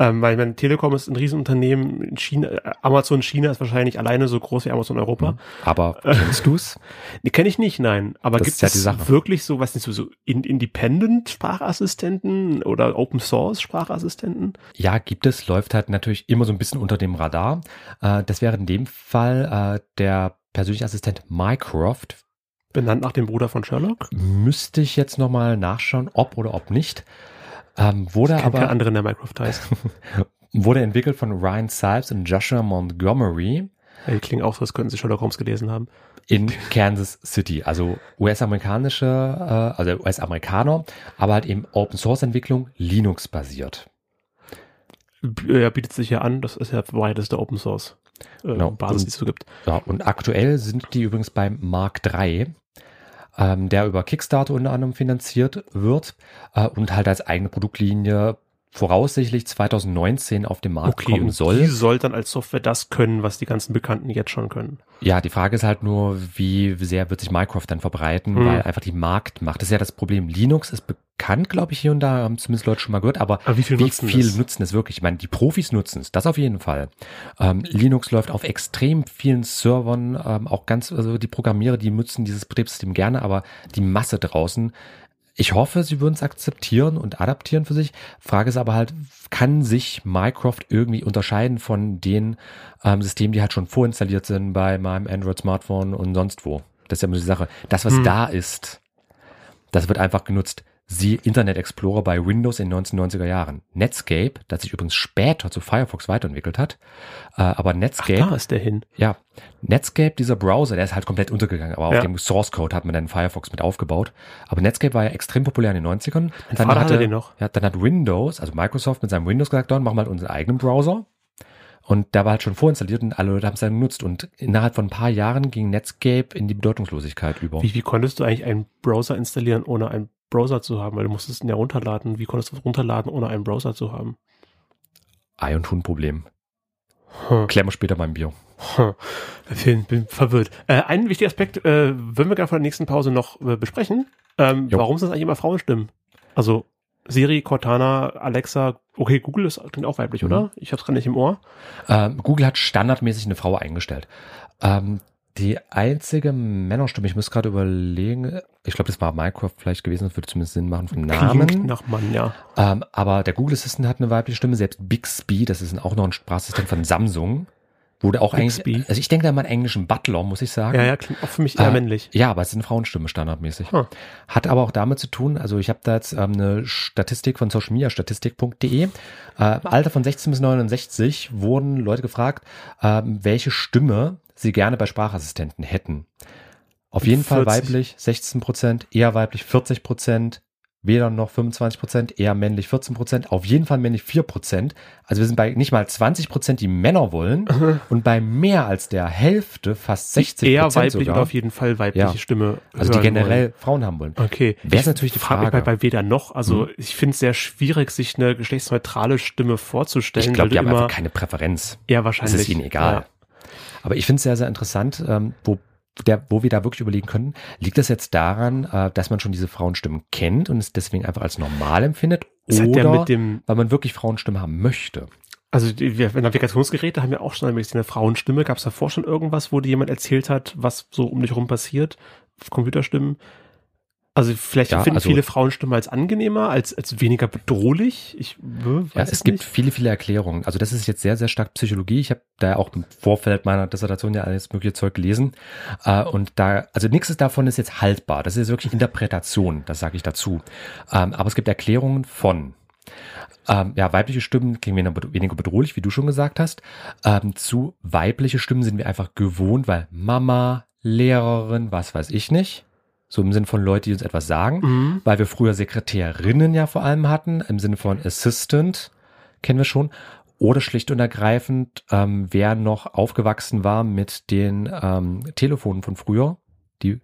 Ähm, weil mein Telekom ist ein Riesenunternehmen. In China, äh, Amazon China ist wahrscheinlich alleine so groß wie Amazon Europa. Aber kennst du's? Nee, kenne ich nicht, nein. Aber Das gibt ja es wirklich so, was nicht so, so in, Independent Sprachassistenten oder Open Source Sprachassistenten? Ja, gibt es, läuft halt natürlich immer so ein bisschen unter dem Radar. Äh, das wäre in dem Fall äh, der persönliche Assistent Mycroft. Benannt nach dem Bruder von Sherlock? Müsste ich jetzt nochmal nachschauen, ob oder ob nicht. Ähm, wurde aber anderen, der Minecraft heißt. wurde entwickelt von Ryan Sipes und Joshua Montgomery Die klingen auch so, als könnten sie Sherlock Holmes gelesen haben. in Kansas City. Also US-amerikanische, äh, also US-Amerikaner, aber halt eben Open Source Entwicklung, Linux basiert. B- Ja, bietet sich ja an. Das ist ja weiteste Open Source äh, Genau. Basis, Und- die es so gibt. Ja, und aktuell sind die übrigens beim Mark III, ähm, der über Kickstarter unter anderem finanziert wird äh, und halt als eigene Produktlinie voraussichtlich 2019 auf den Markt Okay, kommen soll. die soll dann als Software das können, was die ganzen Bekannten jetzt schon können. Ja, die Frage ist halt nur, wie sehr wird sich Minecraft dann verbreiten, Hm. weil einfach die Marktmacht, das ist ja das Problem. Linux ist bekannt, glaube ich, hier und da, haben zumindest Leute schon mal gehört, aber Aber wie viel wie nutzen viel das? nutzen es wirklich? Ich meine, die Profis nutzen es, das auf jeden Fall. Ähm, Linux läuft auf extrem vielen Servern, ähm, auch ganz, also die Programmierer, die nutzen dieses Betriebssystem gerne, aber die Masse draußen, ich hoffe, sie würden es akzeptieren und adaptieren für sich. Frage ist aber halt, kann sich Minecraft irgendwie unterscheiden von den ähm, Systemen, die halt schon vorinstalliert sind bei meinem Android-Smartphone und sonst wo? Das ist ja immer die Sache. Das, was Hm. da ist, das wird einfach genutzt. Sie Internet Explorer bei Windows in den 1990er Jahren. Netscape, das sich übrigens später zu Firefox weiterentwickelt hat. Äh, aber Ach, Netscape, da ist der hin. ja, Netscape, dieser Browser, der ist halt komplett untergegangen, aber Ja. auf dem Source Code hat man dann Firefox mit aufgebaut. Aber Netscape war ja extrem populär in den 90ern. Mein Vater hatte den noch. Ja, dann hat Windows, also Microsoft mit seinem Windows gesagt, dann machen wir halt unseren eigenen Browser. Und der war halt schon vorinstalliert und alle Leute haben es dann genutzt. Und innerhalb von ein paar Jahren ging Netscape in die Bedeutungslosigkeit über. Wie, wie konntest du eigentlich einen Browser installieren, ohne einen Browser zu haben? Weil du musstest ihn ja runterladen. Wie konntest du es runterladen, ohne einen Browser zu haben? Ei und Huhn-Problem. Hm. Klären wir später beim Bier. Hm. Bin, bin verwirrt. Äh, einen wichtigen Aspekt äh, würden wir gerne vor der nächsten Pause noch äh, besprechen. Ähm, warum sind es eigentlich immer Frauenstimmen? Also Siri, Cortana, Alexa, okay, Google ist klingt auch weiblich, Mhm. oder? Ich hab's gerade nicht im Ohr. Ähm, Google hat standardmäßig eine Frau eingestellt. Ähm, die einzige Männerstimme, ich muss gerade überlegen, ich glaube, das war Minecraft vielleicht gewesen, das würde zumindest Sinn machen vom Klingt Namen. nach Mann, ja. Ähm, aber der Google Assistant hat eine weibliche Stimme, selbst Bixby, das ist auch noch ein Sprachassistent von Samsung, wurde auch Bixby? eigentlich, also ich denke da mal an englischen Butler, muss ich sagen. Ja, ja, klingt auch für mich eher Äh, männlich. Ja, aber es ist eine Frauenstimme standardmäßig. Huh. Hat aber auch damit zu tun, also ich habe da jetzt ähm, eine Statistik von socialmediastatistik.de. Äh, Im Alter von 16 bis 69 wurden Leute gefragt, ähm, welche Stimme sie gerne bei Sprachassistenten hätten. Auf jeden Fall 40. weiblich 16 Prozent, eher weiblich 40 Prozent, weder noch 25 Prozent, eher männlich 14 Prozent, auf jeden Fall männlich 4 Prozent. Also wir sind bei nicht mal 20 Prozent, die Männer wollen und bei mehr als der Hälfte, fast 60 Eher Prozent weiblich sogar. und auf jeden Fall weibliche Ja. Stimme. Also die generell Frauen haben wollen. Wollen. Okay. Wer ist Ich natürlich die frag mich Frage. bei, bei weder noch. Also Mhm. ich finde es sehr schwierig, sich eine geschlechtsneutrale Stimme vorzustellen. Ich glaube, die haben immer einfach keine Präferenz. eher Es wahrscheinlich. ist ihnen egal. Ja. Aber ich finde es sehr, sehr interessant, ähm, wo, der, wo wir da wirklich überlegen können, liegt das jetzt daran, äh, dass man schon diese Frauenstimmen kennt und es deswegen einfach als normal empfindet? Ja Oder dem, weil man wirklich Frauenstimmen haben möchte? also die wir- Navigationsgeräte haben ja auch schon ein bisschen eine Frauenstimme. Gab es davor schon irgendwas, wo dir jemand erzählt hat, was so um dich herum passiert? Computerstimmen? Also vielleicht Ja, empfinden also- viele Frauenstimmen als angenehmer, als, als weniger bedrohlich. Ich weiß Ja, es es gibt nicht. viele, viele Erklärungen. Also das ist jetzt sehr, sehr stark Psychologie. Ich habe da ja auch im Vorfeld meiner Dissertation ja alles mögliche Zeug gelesen. Äh, und da, also nichts davon ist jetzt haltbar. Das ist wirklich Interpretation, das sage ich dazu. Ähm, aber es gibt Erklärungen von. Ähm, ja, weibliche Stimmen klingen weniger, weniger bedrohlich, wie du schon gesagt hast. Ähm, zu weibliche Stimmen sind wir einfach gewohnt, weil Mama, Lehrerin, was weiß ich nicht. So im Sinn von Leute, die uns etwas sagen Mhm. weil wir früher Sekretärinnen ja vor allem hatten, im Sinne von Assistant, kennen wir schon. Oder schlicht und ergreifend, ähm, wer noch aufgewachsen war mit den ähm, Telefonen von früher, die,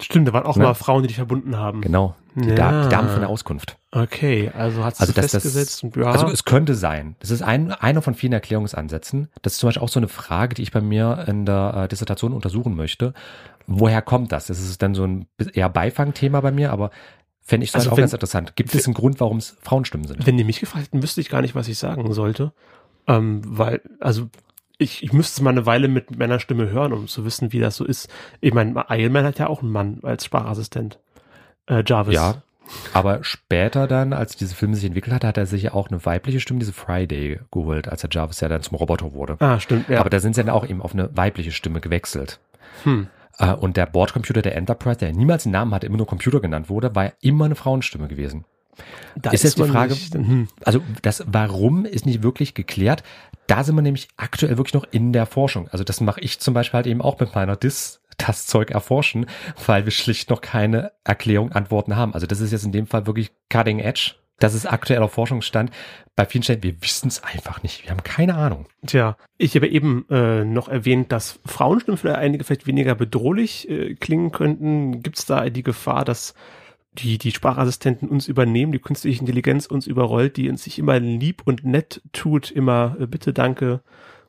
Stimmt, da waren auch Ne? mal Frauen, die dich verbunden haben. genau, die, Ja. da, die Damen von der Auskunft. Okay, also hat es Also das- das- festgesetzt und ja. Also es könnte sein. Das ist ein, einer von vielen Erklärungsansätzen. Das ist zum Beispiel auch so eine Frage, die ich bei mir in der äh, Dissertation untersuchen möchte. Woher kommt das? Das ist dann so ein eher Beifangthema bei mir, aber Fände ich zum Also Beispiel auch wenn- ganz interessant. Gibt es einen Grund, warum es Frauenstimmen sind? Wenn die mich gefragt hätten, wüsste ich gar nicht, was ich sagen sollte. Ähm, weil, also ich, ich müsste es mal eine Weile mit Männerstimme hören, um zu wissen, wie das so ist. Ich meine, Iron Man hat ja auch einen Mann als Sprachassistent. Äh, Jarvis. Ja. Aber später dann, als diese Filme sich entwickelt hat, hat er sich ja auch eine weibliche Stimme, diese Friday, geholt, als er Jarvis ja dann zum Roboter wurde. Ah, stimmt, ja. Aber da sind sie dann auch eben auf eine weibliche Stimme gewechselt. hm. Äh, Und der Bordcomputer der Enterprise, der niemals einen Namen hatte, immer nur Computer genannt wurde, war ja immer eine Frauenstimme gewesen. Da ist jetzt die Frage- Nicht, hm. Also das Warum ist nicht wirklich geklärt. Da sind wir nämlich aktuell wirklich noch in der Forschung. Also das mache ich zum Beispiel halt eben auch mit meiner Dis das Zeug erforschen, weil wir schlicht noch keine Erklärung, Antworten haben. Also das ist jetzt in dem Fall wirklich Cutting Edge. Das ist aktueller Forschungsstand. Bei vielen Stellen, wir wissen es einfach nicht. Wir haben keine Ahnung. Tja, ich habe eben äh, noch erwähnt, dass Frauenstimmen für einige vielleicht weniger bedrohlich äh, klingen könnten. Gibt es da die Gefahr, dass die, die Sprachassistenten uns übernehmen, die künstliche Intelligenz uns überrollt, die uns sich immer lieb und nett tut, immer äh, bitte, danke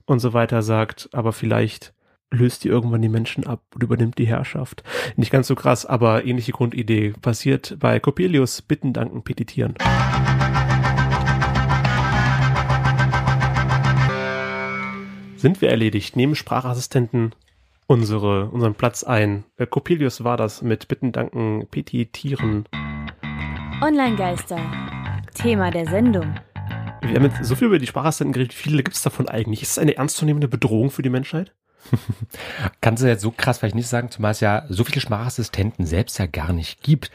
und so weiter sagt, aber vielleicht löst die irgendwann die Menschen ab und übernimmt die Herrschaft. Nicht ganz so krass, aber ähnliche Grundidee passiert bei Coppelius, bitten, danken, petitieren. Sind wir erledigt, nehmen Sprachassistenten unsere, unseren Platz ein. Äh, Coppelius war das mit Bitten, Danken, Petitieren. Online-Geister. Thema der Sendung. Wir haben jetzt so viel über die Sprachassistenten geredet. Wie viele gibt es davon eigentlich? Ist es eine ernstzunehmende Bedrohung für die Menschheit? Kannst du jetzt so krass vielleicht nicht sagen, zumal es ja so viele Sprachassistenten selbst ja gar nicht gibt.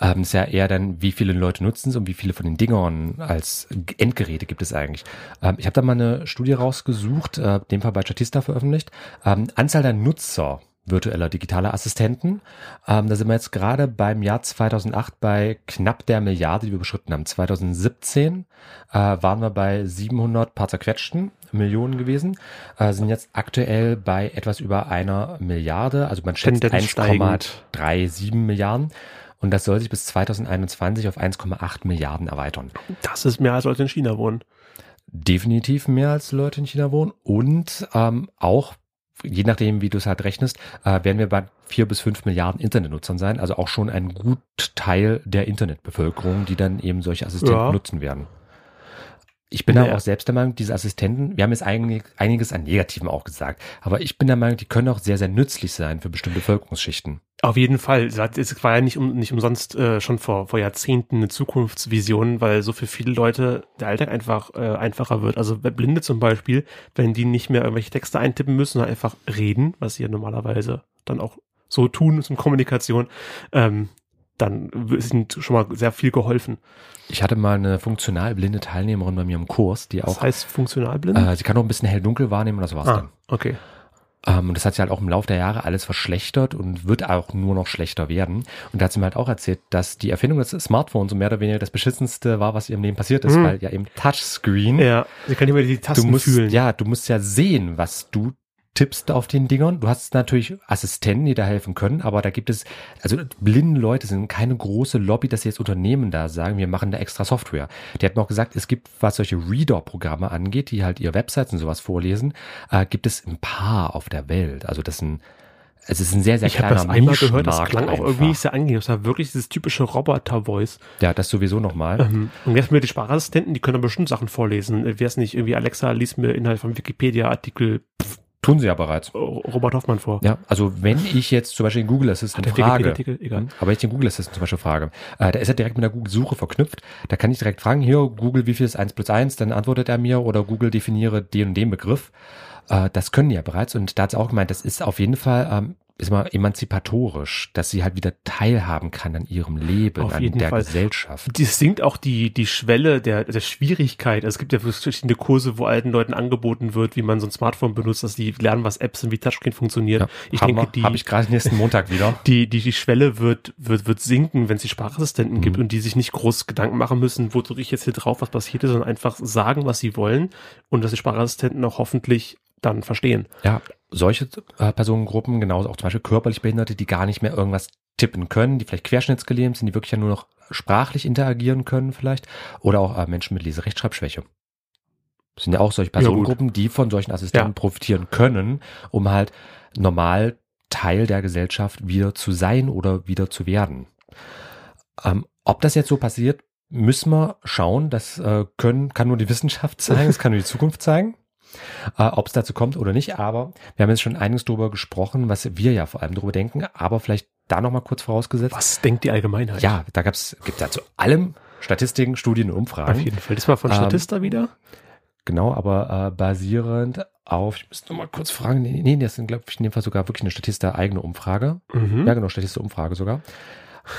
Ähm, ist ja eher dann, wie viele Leute nutzen es und wie viele von den Dingern als Endgeräte gibt es eigentlich. Ähm, ich habe da mal eine Studie rausgesucht, äh, dem Fall bei Statista veröffentlicht. Ähm, Anzahl der Nutzer virtueller digitaler Assistenten. Ähm, da sind wir jetzt gerade beim Jahr 2008 bei knapp der Milliarde, die wir überschritten haben. 2017 äh, waren wir bei 700 paar zerquetschten Millionen gewesen, äh, sind jetzt aktuell bei etwas über einer Milliarde, also man schätzt Tendenz steigend. 1,37 Milliarden. Und das soll sich bis 2021 auf 1,8 Milliarden erweitern. Das ist mehr als Leute in China wohnen. Definitiv mehr als Leute in China wohnen. Und ähm, auch, je nachdem, wie du es halt rechnest, äh, werden wir bei vier bis fünf Milliarden Internetnutzern sein. Also auch schon ein gut Teil der Internetbevölkerung, die dann eben solche Assistenten Ja. nutzen werden. Ich bin Naja. aber auch selbst der Meinung, diese Assistenten, wir haben jetzt eigentlich einiges an Negativen auch gesagt, aber ich bin der Meinung, die können auch sehr, sehr nützlich sein für bestimmte Bevölkerungsschichten. Auf jeden Fall. Es war ja nicht, um, nicht umsonst äh, schon vor, vor Jahrzehnten eine Zukunftsvision, weil so für viele Leute der Alltag einfach äh, einfacher wird. Also bei Blinde zum Beispiel, wenn die nicht mehr irgendwelche Texte eintippen müssen, sondern einfach reden, was sie ja normalerweise dann auch so tun zum Kommunikation, ähm, dann ist ihnen schon mal sehr viel geholfen. Ich hatte mal eine funktional blinde Teilnehmerin bei mir im Kurs, die Das auch, heißt funktional blind? äh, sie kann auch ein bisschen hell-dunkel wahrnehmen und das war's dann. ah, okay. Ähm, und das hat sich halt auch im Laufe der Jahre alles verschlechtert und wird auch nur noch schlechter werden. Und da hat sie mir halt auch erzählt, dass die Erfindung des Smartphones so mehr oder weniger das beschissenste war, was ihrem Leben passiert ist, Mhm. weil ja eben Touchscreen. Ja, sie kann nicht mehr die du Tasten musst, fühlen. ja, du musst ja sehen, was du tippst auf den Dingern. Du hast natürlich Assistenten, die da helfen können, aber da gibt es, also blinde Leute sind keine große Lobby, dass jetzt Unternehmen da sagen, wir machen da extra Software. Die hat mir auch gesagt, es gibt, was solche Reader-Programme angeht, die halt ihre Websites und sowas vorlesen, äh, gibt es ein paar auf der Welt. Also das sind, es ist ein sehr, sehr Ich habe kleiner das einmal gehört, das klang auch irgendwie einfach. nicht sehr angenehm. Das war wirklich dieses typische Roboter-Voice. Ja, das sowieso nochmal. Ähm, und jetzt mit die Sprachassistenten, die können dann bestimmt Sachen vorlesen. Wäre es nicht irgendwie, Alexa, lies mir Inhalt vom Wikipedia-Artikel Tun sie ja bereits. Robert Hoffmann vor. Ja, also wenn ich jetzt zum Beispiel den Google Assistant Hat der frage? Egal. Hm, aber wenn ich den Google Assistant zum Beispiel frage, äh, der ist ja direkt mit der Google-Suche verknüpft, da kann ich direkt fragen, hier Google, wie viel ist 1 plus 1, dann antwortet er mir oder Google definiere den und den Begriff. Äh, das können die ja bereits und da hat sie auch gemeint, das ist auf jeden Fall ähm, ist mal emanzipatorisch, dass sie halt wieder teilhaben kann an ihrem Leben, Auf an der Fall. Gesellschaft. Das sinkt auch die, die Schwelle der, der Schwierigkeit. Also es gibt ja verschiedene Kurse, wo alten Leuten angeboten wird, wie man so ein Smartphone benutzt, dass die lernen, was Apps sind, wie Touchscreen funktioniert. Ja, ich haben denke, die, habe ich gerade nächsten Montag wieder. die, die, die Schwelle wird, wird, wird sinken, wenn es die Sprachassistenten Mhm. gibt und die sich nicht groß Gedanken machen müssen, wo drücke ich jetzt hier drauf, was passiert ist, sondern einfach sagen, was sie wollen und dass die Sprachassistenten auch hoffentlich dann verstehen. Ja, solche äh, Personengruppen, genauso auch zum Beispiel körperlich Behinderte, die gar nicht mehr irgendwas tippen können, die vielleicht querschnittsgelähmt sind, die wirklich ja nur noch sprachlich interagieren können vielleicht. Oder auch äh, Menschen mit Leserechtschreibschwäche. Das sind ja auch solche Ja. Personengruppen, die von solchen Assistenten Ja. profitieren können, um halt normal Teil der Gesellschaft wieder zu sein oder wieder zu werden. Ähm, Ob das jetzt so passiert, müssen wir schauen. Das äh, können, kann nur die Wissenschaft zeigen, das kann nur die Zukunft zeigen. Äh, Ob es dazu kommt oder nicht, aber wir haben jetzt schon einiges darüber gesprochen, was wir ja vor allem darüber denken, aber vielleicht da nochmal kurz vorausgesetzt. Was denkt die Allgemeinheit? Ja, da gab's, gibt ja zu allem Statistiken, Studien und Umfragen. Auf jeden Fall. Diesmal von Ähm, Statista wieder. Genau, aber äh, basierend auf, ich muss noch mal kurz fragen, nee, nee das sind, glaube ich, in dem Fall sogar wirklich eine Statista eigene Umfrage. Mhm. Ja, genau, Statista Umfrage sogar.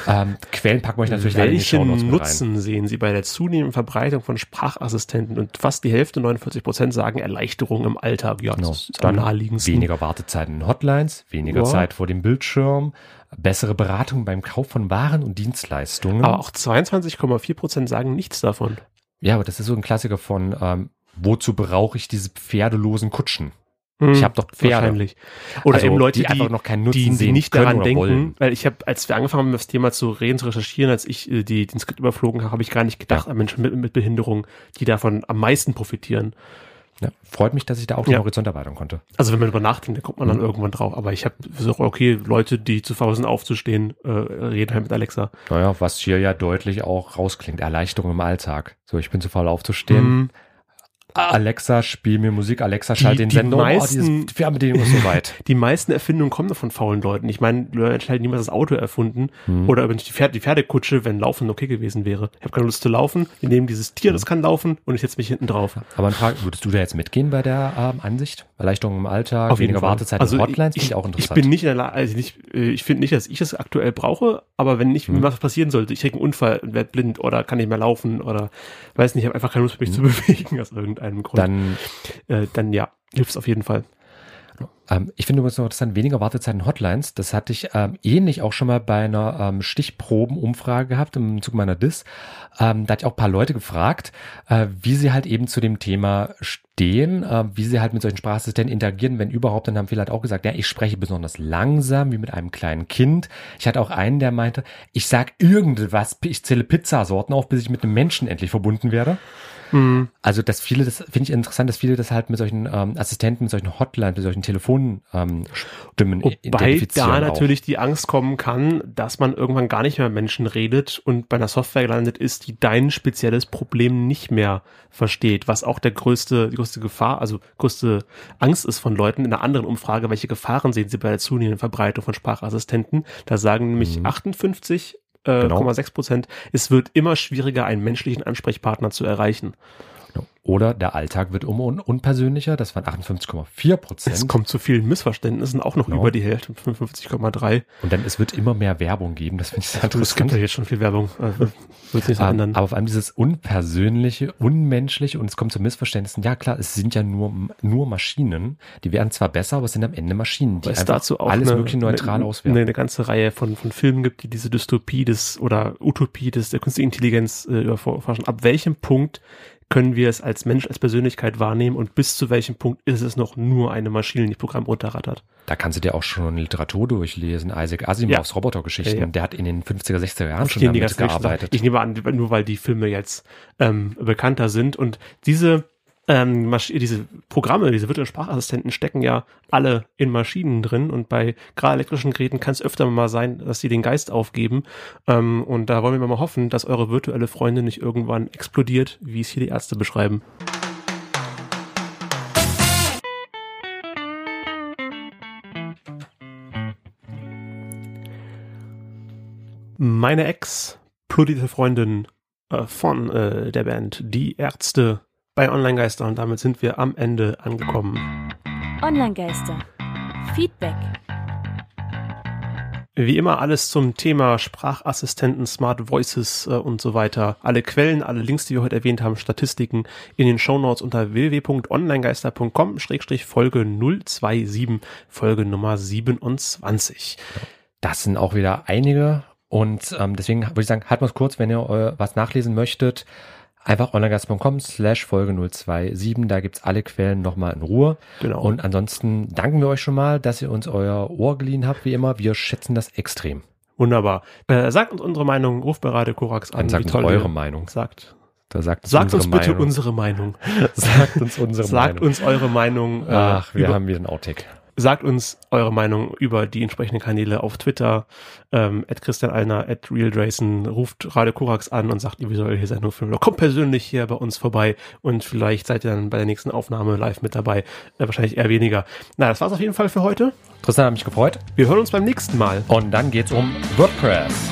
Ähm, Quellen packen wir euch natürlich alle Welchen Shownotes mit rein. Nutzen sehen Sie bei der zunehmenden Verbreitung von Sprachassistenten? Und fast die Hälfte, 49 Prozent, sagen Erleichterung im Alltag. Ja, Genau. das ist am naheliegendsten. weniger Wartezeiten in Hotlines, weniger Ja. Zeit vor dem Bildschirm, bessere Beratung beim Kauf von Waren und Dienstleistungen. Aber auch 22,4 Prozent sagen nichts davon. ja, aber das ist so ein Klassiker von, ähm, wozu brauche ich diese pferdelosen Kutschen? Ich habe doch Pferde. Hm, Wahrscheinlich. Oder Also, eben Leute, die die, einfach noch keinen Nutzen die, die sehen nicht daran denken, wollen. weil ich habe, als wir angefangen haben, das Thema zu reden, zu recherchieren, als ich äh, die, den Skript überflogen habe, habe ich gar nicht gedacht an Menschen mit, mit Behinderung, die davon am meisten profitieren. Ja, freut mich, dass ich da auch den Ja. Horizont erweitern konnte. Also wenn man drüber nachdenkt, dann kommt man Mhm. dann irgendwann drauf. Aber ich habe so, okay, Leute, die zu faul sind aufzustehen, äh, reden halt mit Alexa. Naja, was hier ja deutlich auch rausklingt, Erleichterung im Alltag. So, ich bin zu faul aufzustehen. Mhm. Alexa, spiel mir Musik. Alexa, schalt Die- den die Sender um. Oh, meisten- diese die Fernbedienung ist so weit. Die meisten Erfindungen kommen doch von faulen Leuten. Ich meine, Leute halt niemals das Auto erfunden. Oder wenn ich die, Pferde, die Pferdekutsche, wenn Laufen okay gewesen wäre. Ich habe keine Lust zu laufen. Wir nehmen dieses Tier, das kann laufen und ich setze mich hinten drauf. Aber Frage, würdest du da jetzt mitgehen bei der ähm, Ansicht? Erleichterung im Alltag, Auf weniger. Wartezeit also in Hotlines, ich, ich auch ich interessant. bin nicht in der Lage, also nicht, äh, ich finde nicht, dass ich das aktuell brauche, aber wenn nicht, Mhm. was passieren sollte, ich kriege einen Unfall und werde blind oder kann nicht mehr laufen oder weiß nicht, ich habe einfach keine Lust, mich zu bewegen aus irgendeinem Grund. Mhm. Dann äh, dann ja, hilft es auf jeden Fall. Ähm, ich finde übrigens noch interessant, weniger Wartezeiten Hotlines. Das hatte ich ähm, ähnlich auch schon mal bei einer ähm, Stichprobenumfrage gehabt im Zug meiner DIS. Ähm, da hatte ich auch ein paar Leute gefragt, äh, wie sie halt eben zu dem Thema stehen, äh, wie sie halt mit solchen Sprachassistenten interagieren, wenn überhaupt. Dann haben viele halt auch gesagt, ja, ich spreche besonders langsam, wie mit einem kleinen Kind. Ich hatte auch einen, der meinte, ich sag irgendwas, ich zähle Pizzasorten auf, bis ich mit einem Menschen endlich verbunden werde. Also, dass viele, das finde ich interessant, dass viele das halt mit solchen ähm, Assistenten, mit solchen Hotlines, mit solchen Telefonstimmen ähm, Stimmen Wobei da auch. natürlich die Angst kommen kann, dass man irgendwann gar nicht mehr mit Menschen redet und bei einer Software gelandet ist, die dein spezielles Problem nicht mehr versteht, was auch der größte, die größte Gefahr, also größte Angst ist von Leuten in einer anderen Umfrage, welche Gefahren sehen sie bei der zunehmenden Verbreitung von Sprachassistenten. Da sagen nämlich 58 äh, Genau. 0,6 Prozent, es wird immer schwieriger, einen menschlichen Ansprechpartner zu erreichen. Oder der Alltag wird um un unpersönlicher, das waren 58,4 Es Prozent. kommt zu vielen Missverständnissen, auch noch Genau. über die Hälfte, 55,3. Und dann, es wird immer mehr Werbung geben, das finde ich sehr Es gibt interessant. ja jetzt schon viel Werbung, äh, wird sich so Ähm, ändern. aber vor allem dieses Unpersönliche, Unmenschliche und es kommt zu Missverständnissen. Ja klar, es sind ja nur, nur Maschinen. Die werden zwar besser, aber es sind am Ende Maschinen, die es dazu auch alles eine, mögliche neutral eine, auswerten. Eine, eine ganze Reihe von, von Filmen gibt, die diese Dystopie des oder Utopie des der künstlichen Intelligenz äh, erforschen. Ab welchem Punkt können wir es als Mensch, als Persönlichkeit wahrnehmen und bis zu welchem Punkt ist es noch nur eine Maschine, die Programm runterrattert? Da kannst du dir auch schon Literatur durchlesen. Isaac Asimovs Ja. Robotergeschichten, Ja, ja. der hat in den 50er, 60er Jahren schon damit gearbeitet. Ich nehme an, nur weil die Filme jetzt ähm, bekannter sind und diese ähm, diese Programme, diese virtuellen Sprachassistenten stecken ja alle in Maschinen drin und bei gerade elektrischen Geräten kann es öfter mal sein, dass sie den Geist aufgeben ähm, und da wollen wir mal hoffen, dass eure virtuelle Freundin nicht irgendwann explodiert, wie es hier die Ärzte beschreiben. Meine Ex plodierte Freundin äh, von äh, der Band Die Ärzte bei Online-Geister und damit sind wir am Ende angekommen. Online-Geister. Feedback. Wie immer alles zum Thema Sprachassistenten, Smart Voices äh, und so weiter. Alle Quellen, alle Links, die wir heute erwähnt haben, Statistiken in den Shownotes unter www.onlinegeister.com Schrägstrich Folge 027, Folge Nummer 27. Das sind auch wieder einige. Und ähm, deswegen würde ich sagen, halt mal kurz, wenn ihr äh, was nachlesen möchtet, einfach onlinegast.com slash Folge 027. Da gibt's alle Quellen nochmal in Ruhe. Genau. Und ansonsten danken wir euch schon mal, dass ihr uns euer Ohr geliehen habt, wie immer. Wir schätzen das extrem. Wunderbar. Äh, sagt uns unsere Meinung, ruft bei Radio Korax an. Dann sagt wie uns toll eure Meinung. Sagt, Da sagt, uns sagt uns unsere bitte Meinung. unsere Meinung. sagt uns unsere sagt Meinung. uns eure Meinung. äh, Ach, wir haben wieder einen Outtake. Sagt uns eure Meinung über die entsprechenden Kanäle auf Twitter, ähm, at Christian Alner, at Real Drayson, ruft Radio Korax an und sagt, wie soll hier sein oder kommt persönlich hier bei uns vorbei und vielleicht seid ihr dann bei der nächsten Aufnahme live mit dabei. Äh, wahrscheinlich eher weniger. Na, das war's auf jeden Fall für heute. Tristan hat mich gefreut. Wir hören uns beim nächsten Mal. Und dann geht's um WordPress.